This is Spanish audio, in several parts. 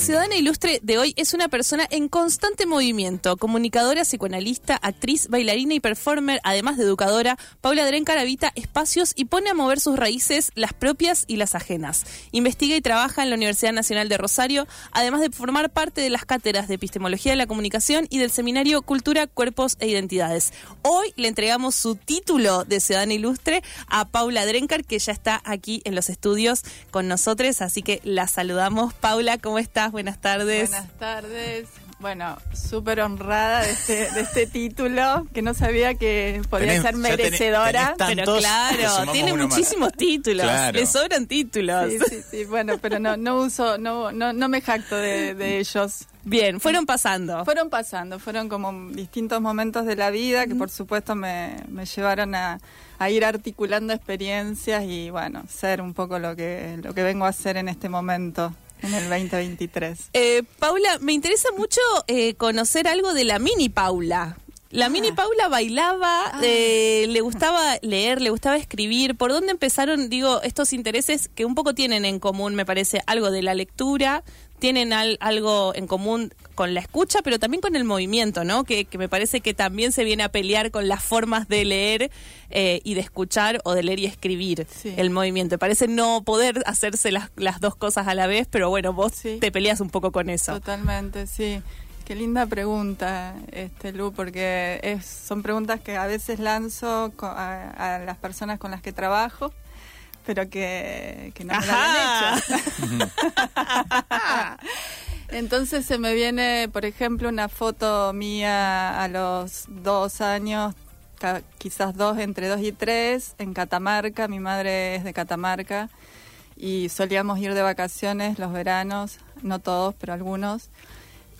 Ciudadana ilustre de hoy es una persona en constante movimiento, comunicadora, psicoanalista, actriz, bailarina y performer, además de educadora. Paula Drencar habita espacios y pone a mover sus raíces, las propias y las ajenas. Investiga y trabaja en la Universidad Nacional de Rosario, además de formar parte de las cátedras de epistemología de la comunicación y del seminario Cultura, Cuerpos e Identidades. Hoy le entregamos su título de ciudadana ilustre a Paula Drencar, que ya está aquí en los estudios con nosotros, así que la saludamos. Paula, ¿cómo estás? Buenas tardes. Buenas tardes. Bueno, súper honrada de este, de este título, que no sabía que podía Tenés- ser tenés- merecedora. tenés Pero claro, tiene más. muchísimos títulos, Claro. le sobran títulos. Sí, sí, sí, bueno, pero no, no uso, no, no, no me jacto de, de ellos. Bien, fueron pasando. Fueron pasando, fueron como distintos momentos de la vida que por supuesto me, me llevaron a, a ir articulando experiencias y bueno, ser un poco lo que, lo que vengo a hacer en este momento, en el 2023. Eh, Paula, me interesa mucho eh, conocer algo de la mini Paula. La mini Paula bailaba, eh, le gustaba leer, le gustaba escribir. ¿Por dónde empezaron, digo, estos intereses que un poco tienen en común, me parece, algo de la lectura, tienen al- algo en común con la escucha, pero también con el movimiento, ¿no? Que, que me parece que también se viene a pelear con las formas de leer eh, y de escuchar o de leer y escribir Sí. el movimiento. Parece no poder hacerse las, las dos cosas a la vez, pero bueno, vos Sí. te peleas un poco con eso. Totalmente, sí. Qué linda pregunta, este Lu, porque es, son preguntas que a veces lanzo a, a las personas con las que trabajo, pero que, que no me Ajá. han hecho. Entonces se me viene, por ejemplo, una foto mía a los dos años, quizás dos, entre dos y tres, en Catamarca. Mi madre es de Catamarca y solíamos ir de vacaciones los veranos, no todos, pero algunos.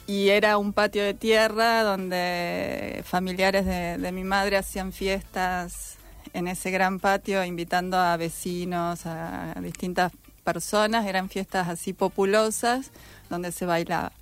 Y era un patio de tierra donde familiares de, de mi madre hacían fiestas en ese gran patio, invitando a vecinos, a distintas personas. Eran fiestas así populosas donde se bailaba.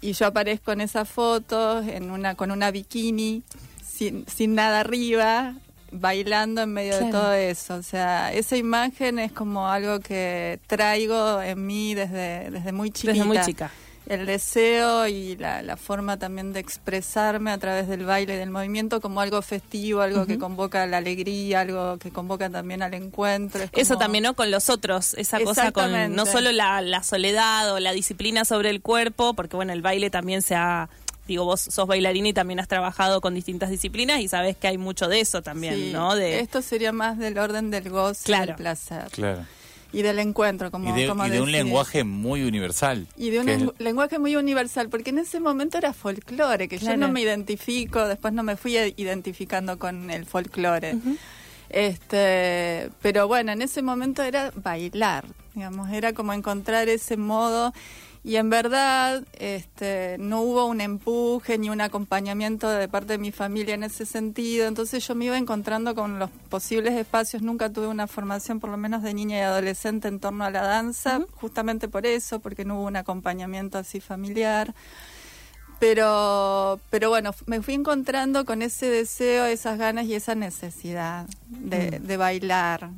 Y yo aparezco en esa foto en una, con una bikini, sin, sin nada arriba, bailando en medio de todo eso. O sea, esa imagen es como algo que traigo en mí desde, desde muy chiquita. Desde muy chica. El deseo y la, la forma también de expresarme a través del baile y del movimiento como algo festivo, algo que convoca la alegría, algo que convoca también al encuentro. Es Eso también, ¿no? Con los otros, esa cosa con no solo la, la soledad o la disciplina sobre el cuerpo, porque bueno, el baile también se ha, digo, vos sos bailarina y también has trabajado con distintas disciplinas y sabes que hay mucho de eso también, Sí, ¿no? De, Esto sería más del orden del goce y Claro. del placer. Claro. Y del encuentro, como, y de, como y de un lenguaje muy universal. Y de un es- lenguaje muy universal, porque en ese momento era folclore, que Claro. yo no me identifico, después no me fui identificando con el folclore. Este, pero bueno, en ese momento era bailar, digamos, era como encontrar ese modo y en verdad este, no hubo un empuje ni un acompañamiento de parte de mi familia en ese sentido, entonces yo me iba encontrando con los posibles espacios, nunca tuve una formación por lo menos de niña y adolescente en torno a la danza, justamente por eso, porque no hubo un acompañamiento así familiar. Pero, pero bueno, me fui encontrando con ese deseo, esas ganas y esa necesidad de, de bailar.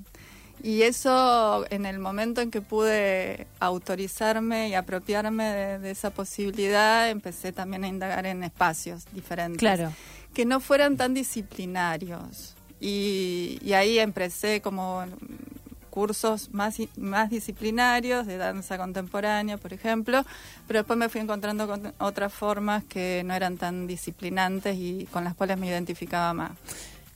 Y eso, en el momento en que pude autorizarme y apropiarme de, de esa posibilidad, empecé también a indagar en espacios diferentes. Claro. Que no fueran tan disciplinarios. Y, y ahí empecé como cursos más, más disciplinarios de danza contemporánea, por ejemplo, pero después me fui encontrando con otras formas que no eran tan disciplinantes y con las cuales me identificaba más.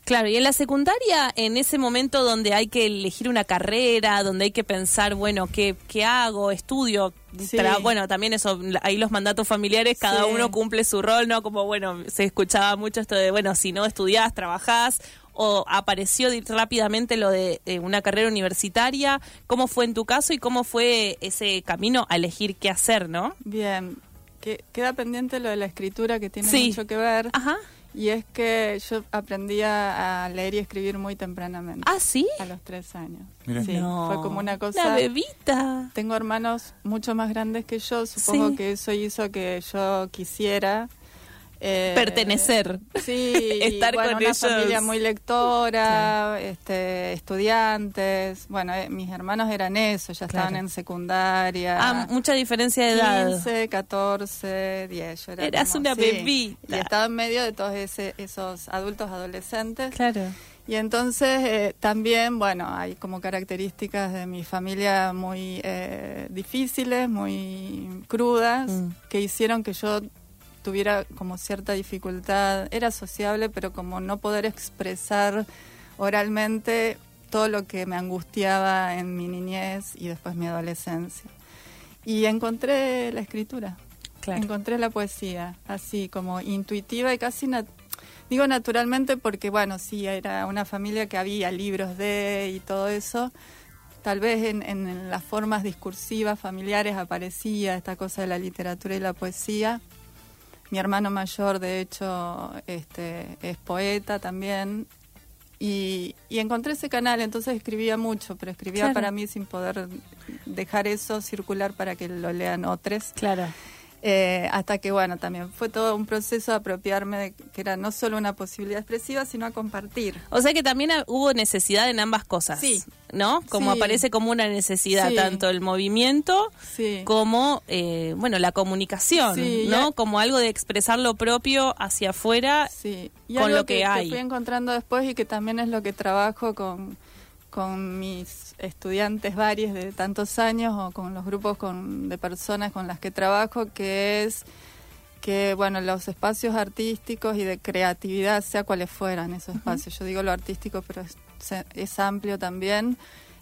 Claro, y en la secundaria, en ese momento donde hay que elegir una carrera, donde hay que pensar, bueno, ¿qué, qué hago? ¿Estudio? Sí. Tra- bueno, también eso, ahí los mandatos familiares, cada Sí. uno cumple su rol, ¿no? Como, bueno, se escuchaba mucho esto de, bueno, si no estudiás, trabajás, o apareció rápidamente lo de eh, una carrera universitaria. ¿Cómo fue en tu caso y cómo fue ese camino a elegir qué hacer, no? Bien, que, queda pendiente lo de la escritura que tiene Sí. mucho que ver. Ajá. Y es que yo aprendí a leer y escribir muy tempranamente. ¿Ah, sí? A los tres años. Mira. Sí, No, fue como una cosa... La bebita. Tengo hermanos mucho más grandes que yo, supongo Sí. que eso hizo que yo quisiera... eh, Pertenecer. Sí, Estar bueno, con una ellos. familia muy lectora, este, estudiantes. Bueno, eh, mis hermanos eran eso, ya estaban en secundaria. Ah, mucha diferencia de edad. 15, 14, 10. Yo era Eras como- una sí. bebita. Y estaba en medio de todos ese- esos adultos adolescentes. Claro. Y entonces eh, también, bueno, hay como características de mi familia muy eh, difíciles, muy crudas, Mm. que hicieron que yo tuviera como cierta dificultad. Era sociable, pero como no poder expresar oralmente todo lo que me angustiaba en mi niñez y después mi adolescencia. Y encontré la escritura. Claro. Encontré la poesía, así como intuitiva y casi, nat- digo naturalmente porque, bueno, sí, era una familia que había libros de y todo eso. Tal vez en, en las formas discursivas familiares aparecía esta cosa de la literatura y la poesía. Mi hermano mayor, de hecho, este, es poeta también. Y, y encontré ese canal, entonces escribía mucho, pero escribía Claro. para mí sin poder dejar eso circular para que lo lean otros. Claro. Eh, hasta que, bueno, también fue todo un proceso de apropiarme de que era no solo una posibilidad expresiva, sino a compartir. O sea que también hubo necesidad en ambas cosas. Sí. ¿No? Como Sí. aparece como una necesidad, Sí. tanto el movimiento Sí. como, eh, bueno, la comunicación, ¿no? Como algo de expresar lo propio hacia afuera. Con lo que hay. fui encontrando después y que también es lo que trabajo con, con mis estudiantes varios de tantos años o con los grupos con, de personas con las que trabajo, que es que, bueno, los espacios artísticos y de creatividad, sea cuales fueran esos espacios, yo digo lo artístico, pero es, amplio también,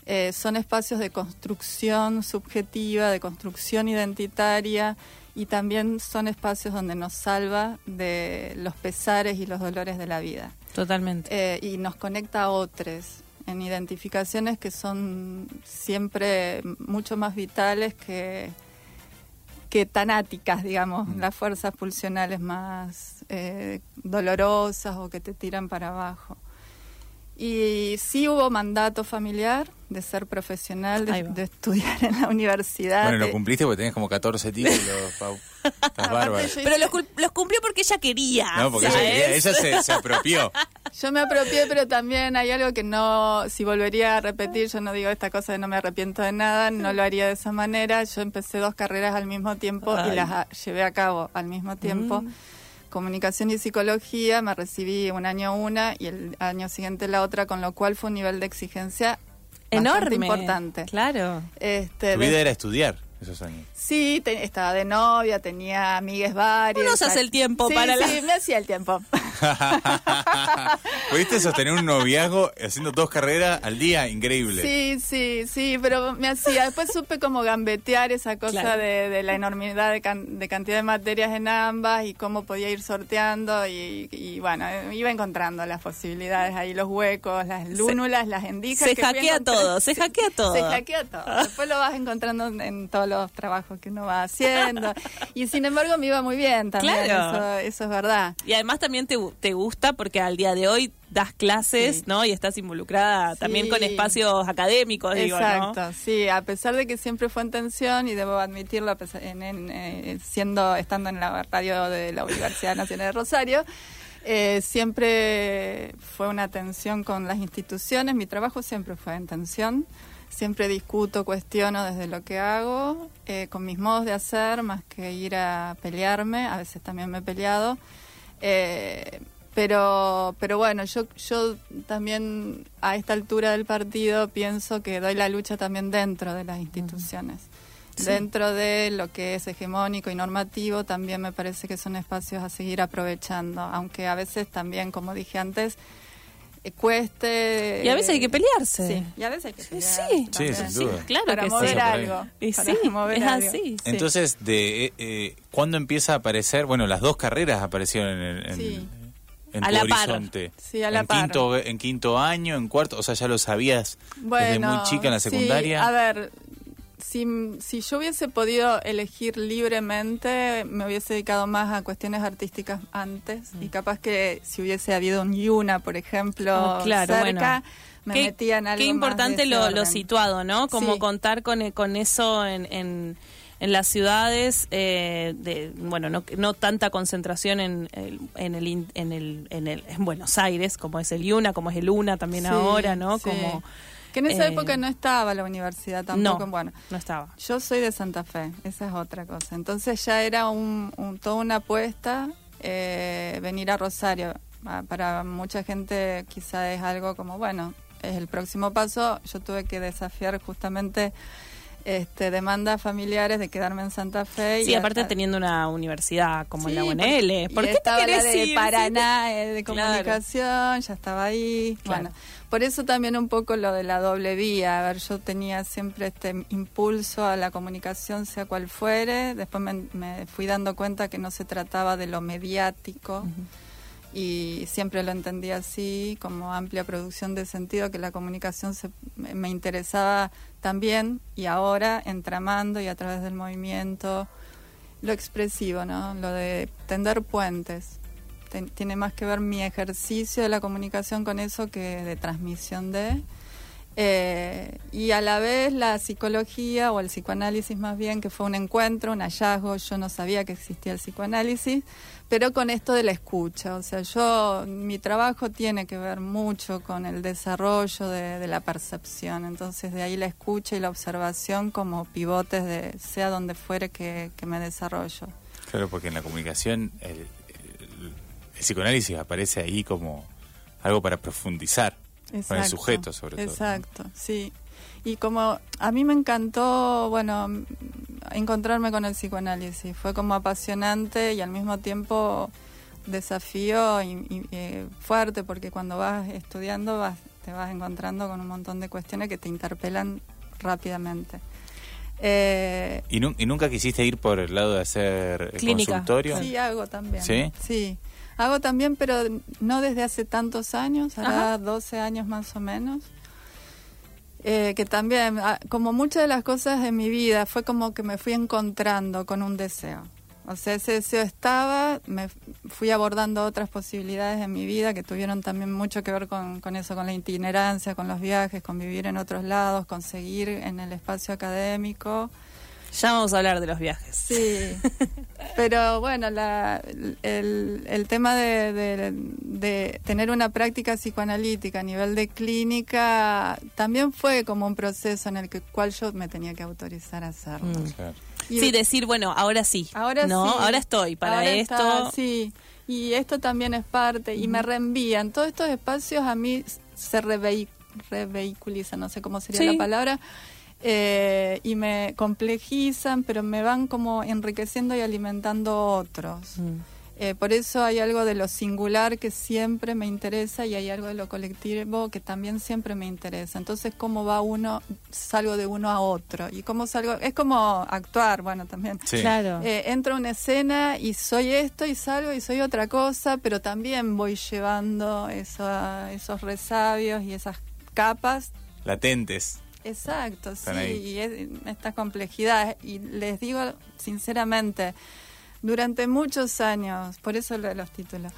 eh, son espacios de construcción subjetiva, de construcción identitaria y también son espacios donde nos salva de los pesares y los dolores de la vida. Totalmente. eh, y nos conecta a otros en identificaciones que son siempre mucho más vitales que, que tanáticas, digamos, las fuerzas pulsionales más eh, dolorosas o que te tiran para abajo. Y sí hubo mandato familiar de ser profesional, de, estudiar en la universidad. Bueno, lo cumpliste porque tenés como 14 títulos, Pau. Estás bárbaro. Pero los, los cumplió porque ella quería. No, porque ella, quería- ella se, se apropió. Yo me apropié, pero también hay algo que no, si volvería a repetir, yo no digo esta cosa de no me arrepiento de nada, no lo haría de esa manera. Yo empecé dos carreras al mismo tiempo Ay. y las llevé a cabo al mismo tiempo. Comunicación y psicología, me recibí un año una y el año siguiente la otra, con lo cual fue un nivel de exigencia Enorme. importante. Claro. Este, Tu de- vida era estudiar esos años. Sí, te- estaba de novia, tenía amigues varias. Uno se hace el tiempo Sí, para la- Sí, me hacía el tiempo. Pudiste sostener un noviazgo haciendo dos carreras al día, increíble. Sí, sí, sí, pero me hacía. Después supe como gambetear esa cosa Claro. de, de la enormidad de, can- de cantidad de materias en ambas y cómo podía ir sorteando y, y, bueno, iba encontrando las posibilidades ahí, los huecos, las lúnulas, las endijas. Se que hackea todo, se hackea todo. Se hackea todo. Después lo vas encontrando en, en todos los trabajos que uno va haciendo. Y sin embargo me iba muy bien también, Claro. eso, eso es verdad. Y además también te, te gusta porque al día de hoy das clases, Sí. ¿no? Y estás involucrada Sí. también con espacios académicos, digo, ¿no? Exacto, sí, a pesar de que siempre fue en tensión y debo admitirlo, en, en, eh, siendo estando en la radio de la Universidad Nacional de Rosario, eh, siempre fue una tensión con las instituciones. Mi trabajo siempre fue en tensión. Siempre discuto, cuestiono desde lo que hago, eh, con mis modos de hacer, más que ir a pelearme. A veces también me he peleado. Eh, pero, pero bueno, yo, yo también a esta altura del partido pienso que doy la lucha también dentro de las instituciones. Dentro de lo que es hegemónico y normativo, también me parece que son espacios a seguir aprovechando, aunque a veces también, como dije antes, cueste... Y a veces hay que pelearse. Sí, y a veces hay que Sí, pelear. sí. Sí, sin duda. Claro para que mover sí. algo. Y para sí, mover es algo. así. Sí. Entonces, de eh, eh, ¿cuándo empieza a aparecer? Bueno, las dos carreras aparecieron en, en, Sí. en A tu la par. horizonte. Sí, a la en par. Quinto, en quinto año, en cuarto, o sea, ya lo sabías desde muy chica en la sí, secundaria. a ver, si, si yo hubiese podido elegir libremente, me hubiese dedicado más a cuestiones artísticas antes. Y capaz que si hubiese habido un Yuna, por ejemplo, Oh, claro, cerca, bueno. me Qué- metía en algo Qué más importante de lo, situado, ¿no? Como Sí. contar con, con eso en, en, en las ciudades, eh, de, bueno, no, no tanta concentración en, el- en, el, in- en, el, en, el, en Buenos Aires, como es el IUNA, como es el UNA también Sí, ahora, ¿no? sí. Como, Que en esa eh, época no estaba la universidad tampoco. no, Bueno, no estaba. Yo soy de Santa Fe, esa es otra cosa. Entonces ya era un, un- toda una apuesta eh, venir a Rosario. Ah, Para mucha gente quizá es algo como, bueno, es el próximo paso. Yo tuve que desafiar justamente este, demandas familiares de quedarme en Santa Fe. Sí, y aparte hasta- teniendo una universidad como Sí, la UNL. ¿Por qué te estaba la querés de ir? Paraná eh, de Claro. comunicación, ya estaba ahí. Claro. Bueno, por eso también un poco lo de la doble vía. A ver, yo tenía siempre este impulso a la comunicación, sea cual fuere. Después me, me fui dando cuenta que no se trataba de lo mediático. Y siempre lo entendí así, como amplia producción de sentido, que la comunicación se, me interesaba también y ahora entramando y a través del movimiento, lo expresivo, ¿no? Lo de tender puentes. Tiene más que ver mi ejercicio de la comunicación con eso que de transmisión de. Eh, y a la vez la psicología o el psicoanálisis más bien, que fue un encuentro, un hallazgo, yo no sabía que existía el psicoanálisis, pero con esto de la escucha, o sea, yo, mi trabajo tiene que ver mucho con el desarrollo de, la percepción, entonces de ahí la escucha y la observación como pivotes de sea donde fuere que, me desarrollo. Claro, porque en la comunicación el- el psicoanálisis aparece ahí como algo para profundizar con el Exacto, sujeto, sobre todo. Exacto, sí. Y como a mí me encantó, bueno, encontrarme con el psicoanálisis. Fue como apasionante y al mismo tiempo desafío y, y, eh, fuerte porque cuando vas estudiando vas, te vas encontrando con un montón de cuestiones que te interpelan rápidamente. Eh, ¿Y, nu- y nunca quisiste ir por el lado de hacer Clínica. consultorio? Sí, hago también. ¿Sí? Sí. Hago también, pero no desde hace tantos años, hará Ajá. 12 años más o menos. Eh, que también, ah, como muchas de las cosas de mi vida, fue como que me fui encontrando con un deseo. O sea, ese deseo estaba, me fui abordando otras posibilidades en mi vida que tuvieron también mucho que ver con, con eso, con la itinerancia, con los viajes, con vivir en otros lados, con seguir en el espacio académico. Ya vamos a hablar de los viajes. Sí, pero bueno, la, el, el tema de, de- de tener una práctica psicoanalítica a nivel de clínica también fue como un proceso en el que, cual yo me tenía que autorizar a hacerlo. Mm. Claro. Y sí, decir, bueno, ahora sí. ahora no, sí, ahora estoy para ahora esto. está, sí, y esto también es parte, y me reenvían. Todos estos espacios a mí se revehi- revehiculizan, no sé cómo sería Sí. la palabra, eh, y me complejizan, pero me van como enriqueciendo y alimentando otros. Mm. Eh, por eso hay algo de lo singular que siempre me interesa y hay algo de lo colectivo que también siempre me interesa. Entonces, ¿cómo va uno, salgo de uno a otro? Y cómo salgo, es como actuar, bueno, también. Sí. Claro. Eh, entro a una escena y soy esto y salgo y soy otra cosa, pero también voy llevando eso- esos resabios y esas capas. Latentes. Exacto, sí, ahí. y es- esta complejidad. Y les digo sinceramente, durante muchos años, por eso lo de los títulos,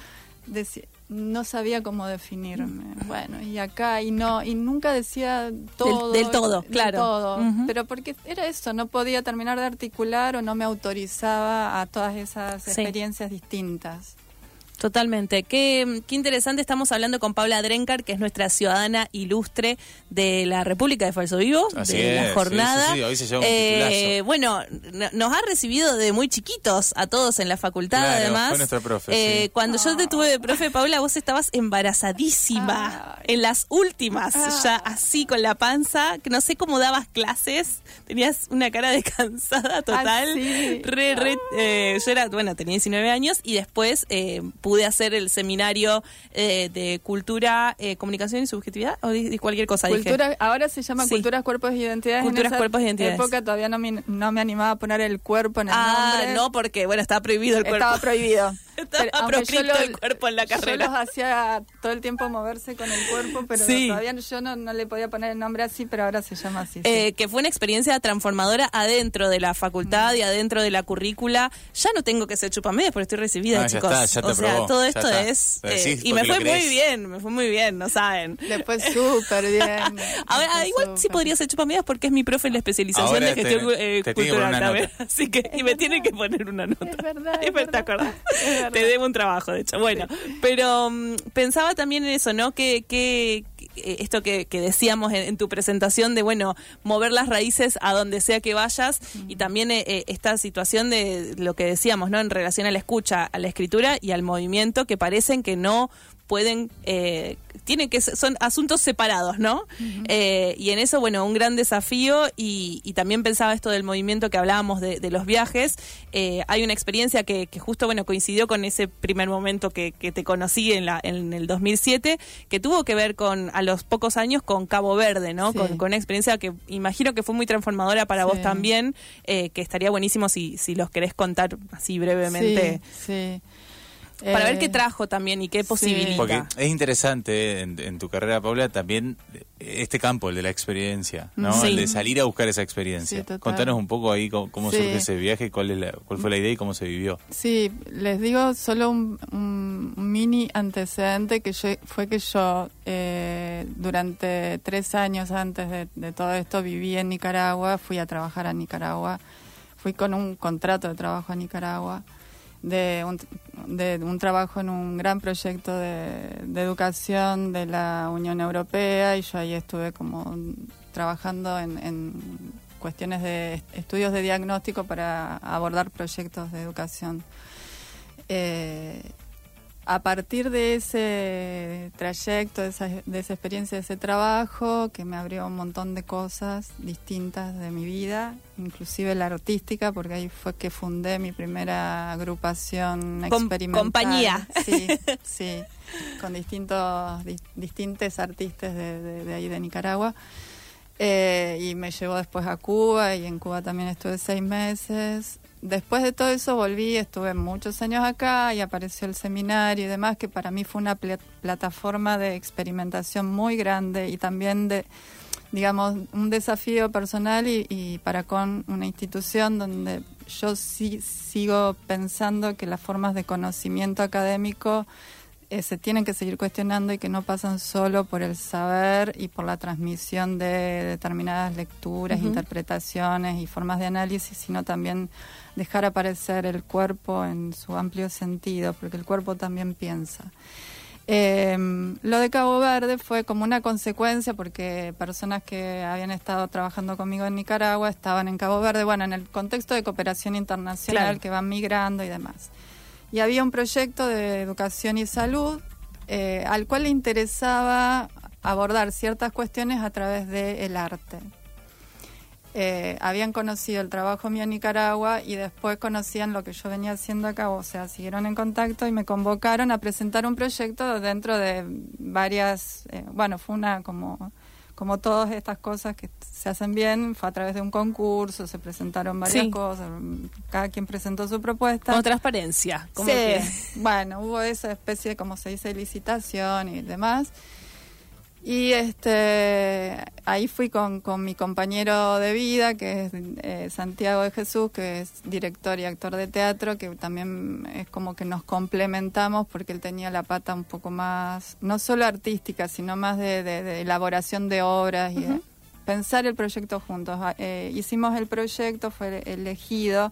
no sabía cómo definirme. Bueno, y acá, y no, y nunca decía todo. del todo, del claro. todo. Pero porque era eso, no podía terminar de articular o no me autorizaba a todas esas Sí. experiencias distintas. Totalmente. Qué, qué interesante. Estamos hablando con Paula Drencar, que es nuestra ciudadana ilustre de la República de Falso Vivo, Así de es, la sí, jornada. sí, sí, hoy se lleva un Eh, bueno, nos ha recibido de muy chiquitos a todos en la facultad, Claro, además. fue nuestra profe, Eh, sí. Cuando yo te tuve de profe, Paula, vos estabas embarazadísima. Ay. En las últimas, Ah. ya así con la panza, que no sé cómo dabas clases. Tenías una cara de cansada total. Sí. Re, re, eh, yo era, bueno, tenía 19 años y después eh, pude hacer el seminario eh, de cultura, eh, comunicación y subjetividad, o di- di cualquier cosa. dije. Cultura, ahora se llama Sí. Culturas, Cuerpos y Identidades. Culturas, en esa Cuerpos y Identidades. época todavía no me, no me animaba a poner el cuerpo en el Ah, nombre. no, porque, bueno, estaba prohibido el cuerpo. Estaba prohibido. Estaba yo proscripto lo- el cuerpo en la Yo carrera. los hacía todo el tiempo moverse con el cuerpo, pero Sí. todavía yo no, no le podía poner el nombre así, pero ahora se llama así. sí. Eh, que fue una experiencia transformadora adentro de la facultad y adentro de la currícula. Ya no tengo que ser chupamedias porque estoy recibida, Ah, ya chicos. está, ya te o sea, todo ya esto es... Eh, sí, y me fue muy bien, me fue muy bien, no saben. Después súper bien. Ahora, Después igual sí súper. podría ser chupamedias porque es mi profe en la especialización Ahora de te- gestión eh, te cultural también. nota. Así que, y me tiene que poner una nota. Es verdad, es ¿Te verdad. acordás? Es verdad. Te debo un trabajo, de hecho. Bueno, pero mm, pensaba también en eso, ¿no? Que, que que esto que, que decíamos en, en tu presentación de, bueno, mover las raíces a donde sea que vayas y también eh, eh, esta situación de lo que decíamos, ¿no? En relación a la escucha, a la escritura y al movimiento que parecen que no pueden, eh, tienen que ser- son asuntos separados, ¿no? Eh, y en eso, bueno, un gran desafío y, y también pensaba esto del movimiento que hablábamos de, de los viajes. Eh, hay una experiencia que, que justo, bueno, coincidió con ese primer momento que, que te conocí en, la, en el 2007, que tuvo que ver con, a los pocos años, con Cabo Verde, ¿no? Sí. Con, con una experiencia que imagino que fue muy transformadora para vos también, eh, que estaría buenísimo si, si los querés contar así brevemente. Sí, sí. Para ver Eh, qué trajo también y qué sí. posibilita. Porque es interesante en, en tu carrera, Paula, también este campo, el de la experiencia, ¿no? Sí. El de salir a buscar esa experiencia. Sí. Contanos un poco ahí cómo, cómo Sí. surge ese viaje, cuál, es la- cuál fue la idea y cómo se vivió. Sí, les digo solo un, un mini antecedente que yo, fue que yo eh, durante tres años antes de, de todo esto viví en Nicaragua, fui a trabajar a Nicaragua, fui con un contrato de trabajo a Nicaragua, de un, de un trabajo en un gran proyecto de, de educación de la Unión Europea y yo ahí estuve como trabajando en, en cuestiones de estudios de diagnóstico para abordar proyectos de educación. Eh, a partir de ese trayecto, de esa, de esa experiencia, de ese trabajo, que me abrió un montón de cosas distintas de mi vida, inclusive la artística, porque ahí fue que fundé mi primera agrupación experimental. compañía. Sí, sí, con distintos, di- distintos artistas de, de- de ahí de Nicaragua. Eh, y me llevó después a Cuba y en Cuba también estuve seis meses. Después de todo eso volví, estuve muchos años acá y apareció el seminario y demás, que para mí fue una pla- plataforma de experimentación muy grande y también de, digamos, un desafío personal y, y para con una institución donde yo sí sigo pensando que las formas de conocimiento académico eh, se tienen que seguir cuestionando y que no pasan solo por el saber y por la transmisión de determinadas lecturas, interpretaciones y formas de análisis, sino también dejar aparecer el cuerpo en su amplio sentido, porque el cuerpo también piensa. Eh, lo de Cabo Verde fue como una consecuencia porque personas que habían estado trabajando conmigo en Nicaragua estaban en Cabo Verde, bueno, en el contexto de cooperación internacional Claro. que van migrando y demás. Y había un proyecto de educación y salud eh, al cual le interesaba abordar ciertas cuestiones a través del arte. Eh, habían conocido el trabajo mío en Nicaragua y después conocían lo que yo venía haciendo acá, o sea, siguieron en contacto y me convocaron a presentar un proyecto dentro de varias, eh, bueno, fue una como como todas estas cosas que se hacen bien, fue a través de un concurso, se presentaron varias Sí. cosas, cada quien presentó su propuesta. Con transparencia. como Sí, que- bueno, hubo esa especie, como se dice, licitación y demás. Y este ahí fui con, con mi compañero de vida, que es eh, Santiago de Jesús, que es director y actor de teatro, que también es como que nos complementamos porque él tenía la pata un poco más, no solo artística, sino más de, de- de elaboración de obras y de pensar el proyecto juntos. Ah, eh, hicimos el proyecto, fue elegido.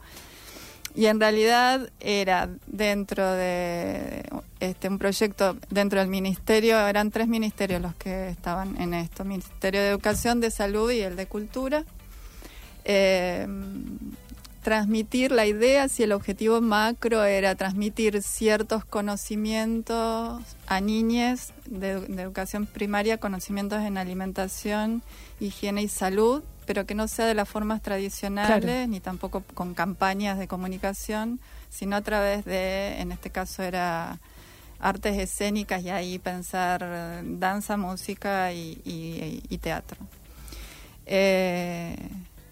Y en realidad era dentro de este un proyecto dentro del ministerio, eran tres ministerios los que estaban en esto, Ministerio de Educación, de Salud y el de Cultura. Eh, transmitir la idea, si el objetivo macro era transmitir ciertos conocimientos a niñes de, de educación primaria, conocimientos en alimentación, higiene y salud, pero que no sea de las formas tradicionales, Claro. ni tampoco con campañas de comunicación, sino a través de, en este caso era artes escénicas y ahí pensar danza, música y, y- y teatro. Eh,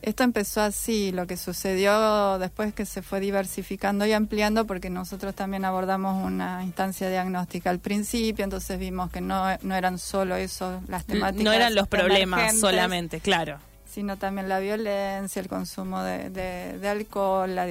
esto empezó así, lo que sucedió después que se fue diversificando y ampliando, porque nosotros también abordamos una instancia diagnóstica al principio, entonces vimos que no, no eran solo eso, las temáticas. No eran los problemas solamente, claro. Sino también la violencia, el consumo de, de, alcohol, la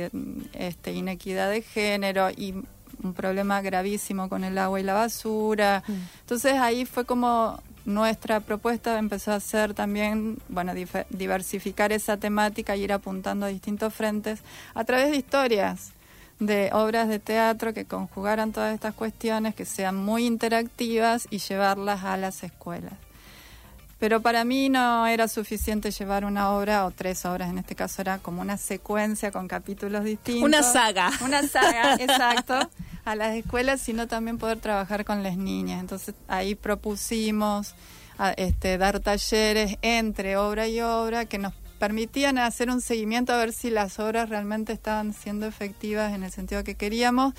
este, inequidad de género y un problema gravísimo con el agua y la basura. Mm. Entonces ahí fue como nuestra propuesta empezó a ser también, bueno, diversificar esa temática y ir apuntando a distintos frentes a través de historias de obras de teatro que conjugaran todas estas cuestiones, que sean muy interactivas y llevarlas a las escuelas. Pero para mí no era suficiente llevar una obra o tres obras, en este caso era como una secuencia con capítulos distintos. Una saga. Una saga, exacto, a las escuelas, sino también poder trabajar con las niñas. Entonces ahí propusimos este, dar talleres entre obra y obra que nos permitían hacer un seguimiento a ver si las obras realmente estaban siendo efectivas en el sentido que queríamos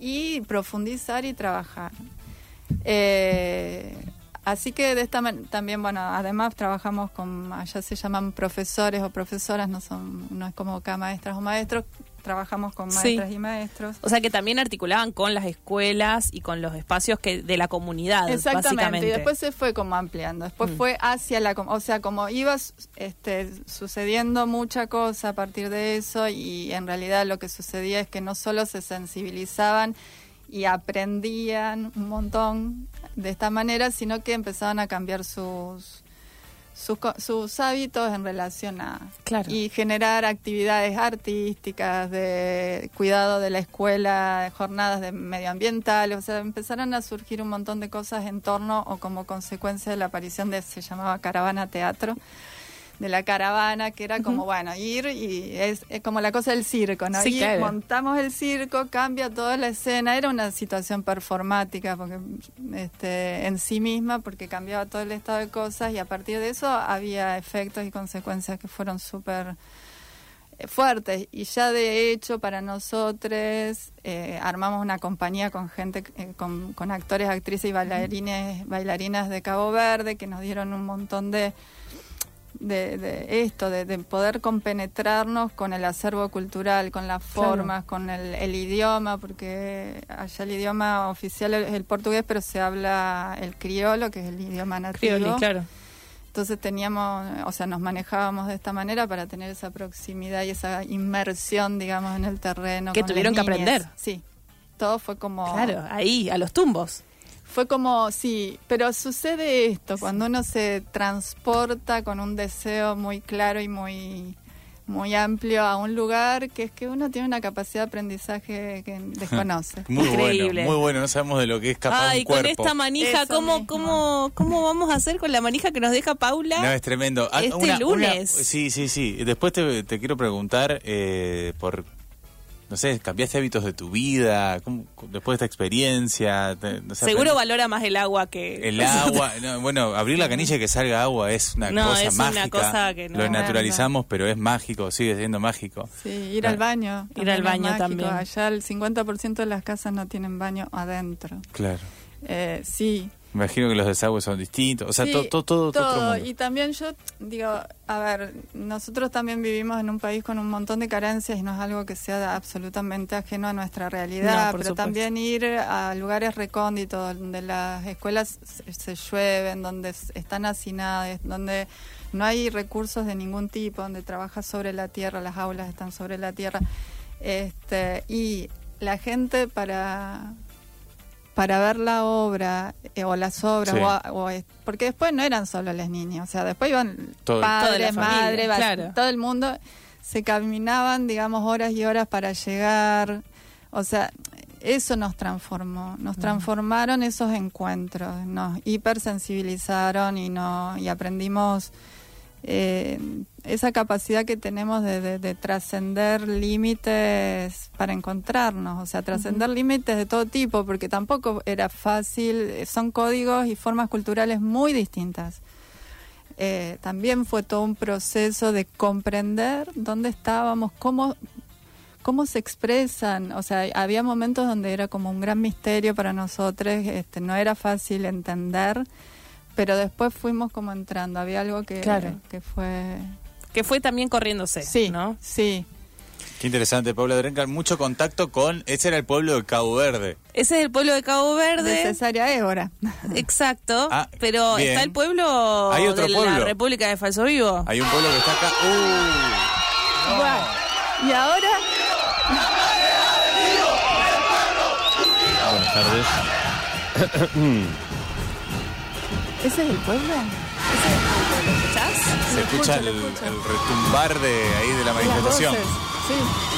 y profundizar y trabajar. Eh, Así que de esta también, bueno, además trabajamos con, allá se llaman profesores o profesoras, no son, no es como acá maestras o maestros, trabajamos con maestras y maestros. O sea que también articulaban con las escuelas y con los espacios que de la comunidad. Exactamente, y después se fue como ampliando, después mm. fue hacia la, o sea, como iba este, sucediendo mucha cosa a partir de eso y en realidad lo que sucedía es que no solo se sensibilizaban y aprendían un montón de esta manera, sino que empezaban a cambiar sus, sus, hábitos en relación a... Y generar actividades artísticas, de cuidado de la escuela, jornadas de medioambientales, o sea, empezaron a surgir un montón de cosas en torno o como consecuencia de la aparición de, se llamaba Caravana Teatro, de la caravana, que era como, bueno, ir y es, como la cosa del circo, ¿no? y montamos el circo, cambia toda la escena, era una situación performática porque este, en sí misma, porque cambiaba todo el estado de cosas y a partir de eso había efectos y consecuencias que fueron súper eh, fuertes. Y ya de hecho para nosotros eh, armamos una compañía con gente eh, con, con, actores actrices y bailarines bailarinas de Cabo Verde que nos dieron un montón de de, esto, de, poder compenetrarnos con el acervo cultural, con las formas, con el, idioma, porque allá el idioma oficial es el portugués, pero se habla el criollo, que es el idioma nativo. claro. Entonces teníamos, o sea, nos manejábamos de esta manera para tener esa proximidad y esa inmersión, digamos, en el terreno. Que tuvieron que aprender. Sí, todo fue como... Claro, ahí, a los tumbos fue como, sí, pero sucede esto, cuando uno se transporta con un deseo muy claro y muy muy amplio a un lugar que es que uno tiene una capacidad de aprendizaje que desconoce. muy Increíble. Bueno, muy bueno, no sabemos de lo que es capaz Ay, con esta manija, ¿cómo, cómo, ¿cómo vamos a hacer con la manija que nos deja Paula? No, es tremendo. Ah, este lunes. sí, sí, sí. Después te, te quiero preguntar eh, por no sé, cambiaste hábitos de tu vida, después de esta experiencia. Seguro valora más el agua que... El agua, bueno, abrir la canilla y que salga agua es una cosa es mágica. Una cosa que no, Lo naturalizamos, pero es mágico, sigue siendo mágico. Sí, ir al baño. Ir al baño también. Allá el 50% de las casas no tienen baño adentro. Claro. Eh, sí, imagino que los desagües son distintos, o sea, todo, todo, todo, Y también yo digo, a ver, nosotros también vivimos en un país con un montón de carencias y no es algo que sea absolutamente ajeno a nuestra realidad, pero también ir a lugares recónditos donde las escuelas se, llueven, donde están hacinadas, donde no hay recursos de ningún tipo, donde trabaja sobre la tierra, las aulas están sobre la tierra, este, y la gente para para ver la obra eh, o las obras, o, porque después no eran solo las niñas, o sea, después iban padres, madres, todo el mundo, se caminaban, digamos, horas y horas para llegar, o sea, eso nos transformó, nos transformaron esos encuentros, nos hipersensibilizaron y, no, y aprendimos eh, esa capacidad que tenemos de, trascender límites para encontrarnos, o sea, trascender límites de todo tipo, porque tampoco era fácil, son códigos y formas culturales muy distintas. Eh, también fue todo un proceso de comprender dónde estábamos, cómo, cómo se expresan, o sea, había momentos donde era como un gran misterio para nosotros, este, no era fácil entender pero después fuimos como entrando, había algo que, que fue... que fue también corriéndose, Sí, ¿no? sí. Qué interesante, Paula Drencal. Mucho contacto con. Ese era el pueblo de Cabo Verde. Ese es el pueblo de Cabo De Verde. Cesárea Évora. Exacto. Ah, pero bien. está el pueblo Hay otro de pueblo. la República de Falso Vivo. Hay un pueblo que está acá. ¡Uh! Bueno, y ahora, Buenas tardes. ¿ese es el pueblo? ¿Lo escuchás? Se Lo escucha escucho, el, lo escucho. el retumbar de ahí de la Las manifestación. voces. Sí.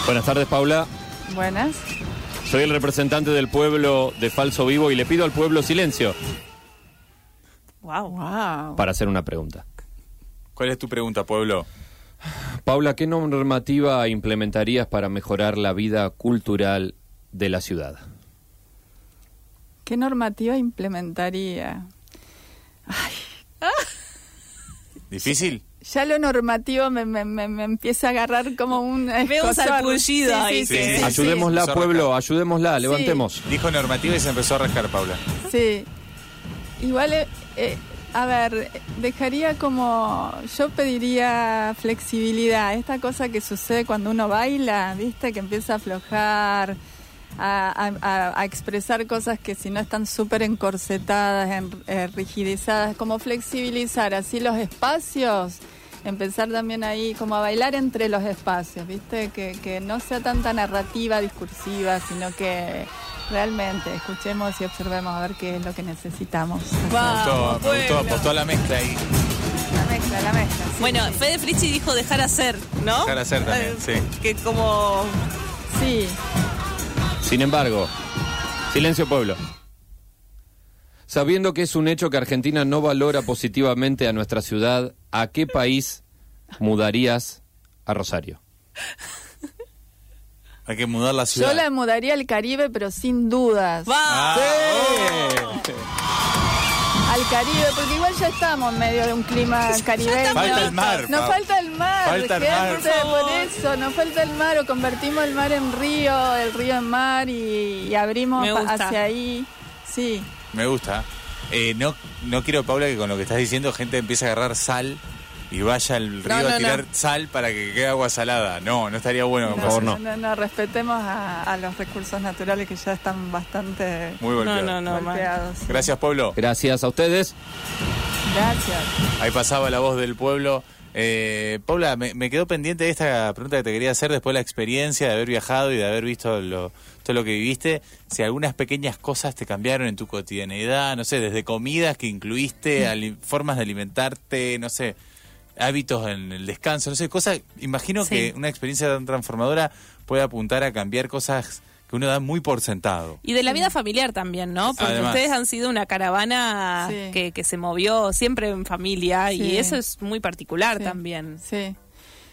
Buenas tardes, Paula. Buenas. Soy el representante del pueblo de Falso Vivo y le pido al pueblo silencio Wow. Wow. para hacer una pregunta. ¿Cuál es tu pregunta, pueblo? Paula, ¿qué normativa implementarías para mejorar la vida cultural de la ciudad? ¿Qué normativa implementaría? ¿Difícil? Ya lo normativo me, me, me, me empieza a agarrar como un Veo un sarpullido ahí Sí, que- sí, Sí, sí, Ayudémosla, pueblo, ayudémosla, levantemos. Dijo normativa y se empezó a rascar, Paula. Sí. Igual, eh, eh, a ver, dejaría como, yo pediría flexibilidad, esta cosa que sucede cuando uno baila, ¿viste? Que empieza a aflojar, a, a- a- a expresar cosas que si no están súper encorsetadas, en, eh, rigidizadas, como flexibilizar así los espacios. Empezar también ahí como a bailar entre los espacios, ¿viste? Que, que no sea tanta narrativa, discursiva, sino que realmente escuchemos y observemos a ver qué es lo que necesitamos. Me gustó, me gustó, apostó a la mezcla ahí. La mezcla, la mezcla. sí, Bueno, sí. Fede Fritzi dijo dejar hacer, ¿no? Dejar hacer también, Eh, sí. Que como... Sí, Sin embargo, silencio, pueblo. Sabiendo que es un hecho que Argentina no valora positivamente a nuestra ciudad, ¿a qué país mudarías a Rosario? Hay que mudar la ciudad. yo la mudaría al Caribe, pero sin dudas. ¡Va! Al Caribe, porque igual ya estamos en medio de un clima caribeño. Falta el mar, Nos falta el mar, Falta el mar. gente, por eso, nos falta el mar, o convertimos el mar en río, el río en mar y, y abrimos hacia ahí. Sí, Me gusta. Eh, no, no quiero, Paula, que con lo que estás diciendo gente empiece a agarrar sal y vaya al río No, no, a tirar no. sal para que quede agua salada. No, no estaría bueno. Por favor, no. no, no, respetemos a, a los recursos naturales que ya están bastante Muy golpeado. No, no, no. mal. golpeados. Gracias, Pablo. Gracias a ustedes. Gracias. Ahí pasaba la voz del pueblo. Eh, Paula, me, me quedó pendiente de esta pregunta que te quería hacer después de la experiencia de haber viajado y de haber visto lo- todo lo que viviste. Si algunas pequeñas cosas te cambiaron en tu cotidianidad, no sé, desde comidas que incluiste, ali- formas de alimentarte, no sé, hábitos en el descanso, no sé, cosas. Imagino Sí. que una experiencia tan transformadora puede apuntar a cambiar cosas que uno da muy por sentado. Y de la vida familiar también, ¿no? Porque Además. ustedes han sido una caravana Sí. que, que se movió siempre en familia y eso es muy particular Sí. también. Sí.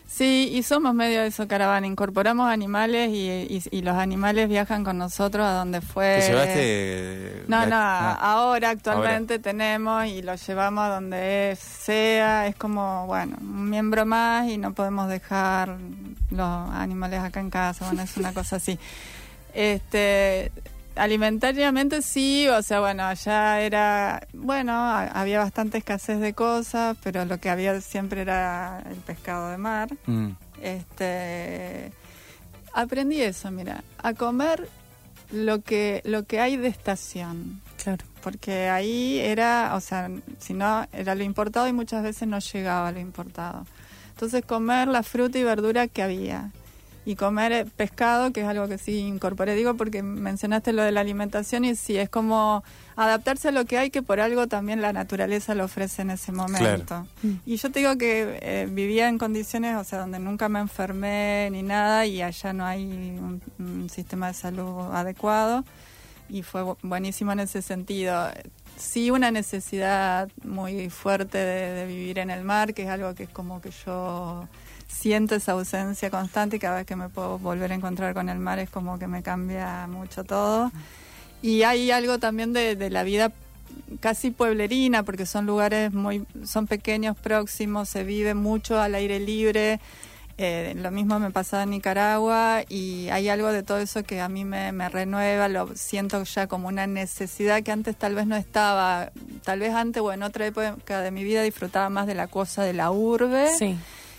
Sí, y somos medio de eso, caravana. Incorporamos animales y, y- y los animales viajan con nosotros a donde fue. ¿Te llevaste...? No, no, ah. ahora actualmente tenemos y lo llevamos a donde es- sea. Es como, bueno, un miembro más y no podemos dejar los animales acá en casa. Bueno, es una cosa así. Este, alimentariamente sí, o sea, bueno, allá era, bueno, a- había bastante escasez de cosas, pero lo que había siempre era el pescado de mar. Mm. Este, aprendí eso, mira, a comer lo que lo que hay de estación, Claro. porque ahí era, o sea, si no era lo importado y muchas veces no llegaba lo importado. Entonces comer la fruta y verdura que había y comer eh, pescado, que es algo que sí incorporé, digo porque mencionaste lo de la alimentación y sí es como adaptarse a lo que hay que por algo también la naturaleza lo ofrece en ese momento. Y yo te digo que eh, vivía en condiciones, o sea, donde nunca me enfermé ni nada y allá no hay un, un sistema de salud adecuado y fue bu- buenísimo en ese sentido. Sí, una necesidad muy fuerte de, de vivir en el mar, que es algo que es como que yo siento esa ausencia constante y cada vez que me puedo volver a encontrar con el mar es como que me cambia mucho todo. Y hay algo también de, de la vida casi pueblerina, porque son lugares muy, son pequeños, próximos, se vive mucho al aire libre. Eh, lo mismo me pasaba en Nicaragua y hay algo de todo eso que a mí me, me renueva, lo siento ya como una necesidad que antes tal vez no estaba, tal vez antes o en otra época de mi vida disfrutaba más de la cosa de la urbe Sí.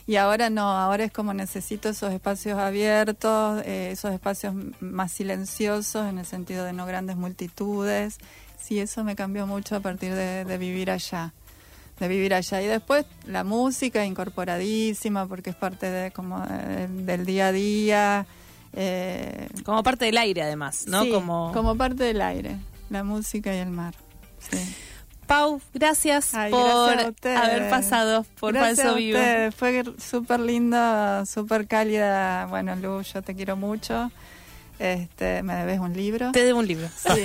Y ahora no, ahora es como necesito esos espacios abiertos, eh, esos espacios más silenciosos en el sentido de no grandes multitudes. Sí, eso me cambió mucho a partir de, de vivir allá de vivir allá y después la música incorporadísima porque es parte de como del día a día eh, Como parte del aire, además, ¿no? sí, como... como parte del aire la música y el mar sí. Pau, gracias Ay, por gracias haber pasado por Gracias Falso Vivo. Fue súper linda, súper cálida. Bueno, Lu, yo te quiero mucho. Este, me debes un libro. Te debo un libro. Sí.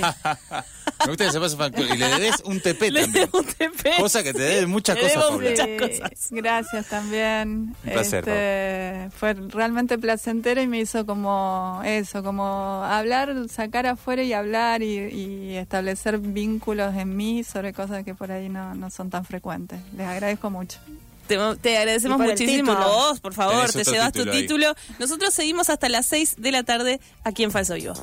Me gusta que se pase. Y le debes un TP Le también. debo un TP. Cosa que te debe muchas Le cosas, muchas cosas. Gracias también. Un placer, Este, fue realmente placentero y me hizo como eso, como hablar, sacar afuera y hablar y, y establecer vínculos en mí sobre cosas que por ahí no, no son tan frecuentes. Les agradezco mucho. Te, te agradecemos muchísimo a vos, por favor, Tenés te llevas tu título ahí. título. Nosotros seguimos hasta las 6 de la tarde aquí en Falso Vivo.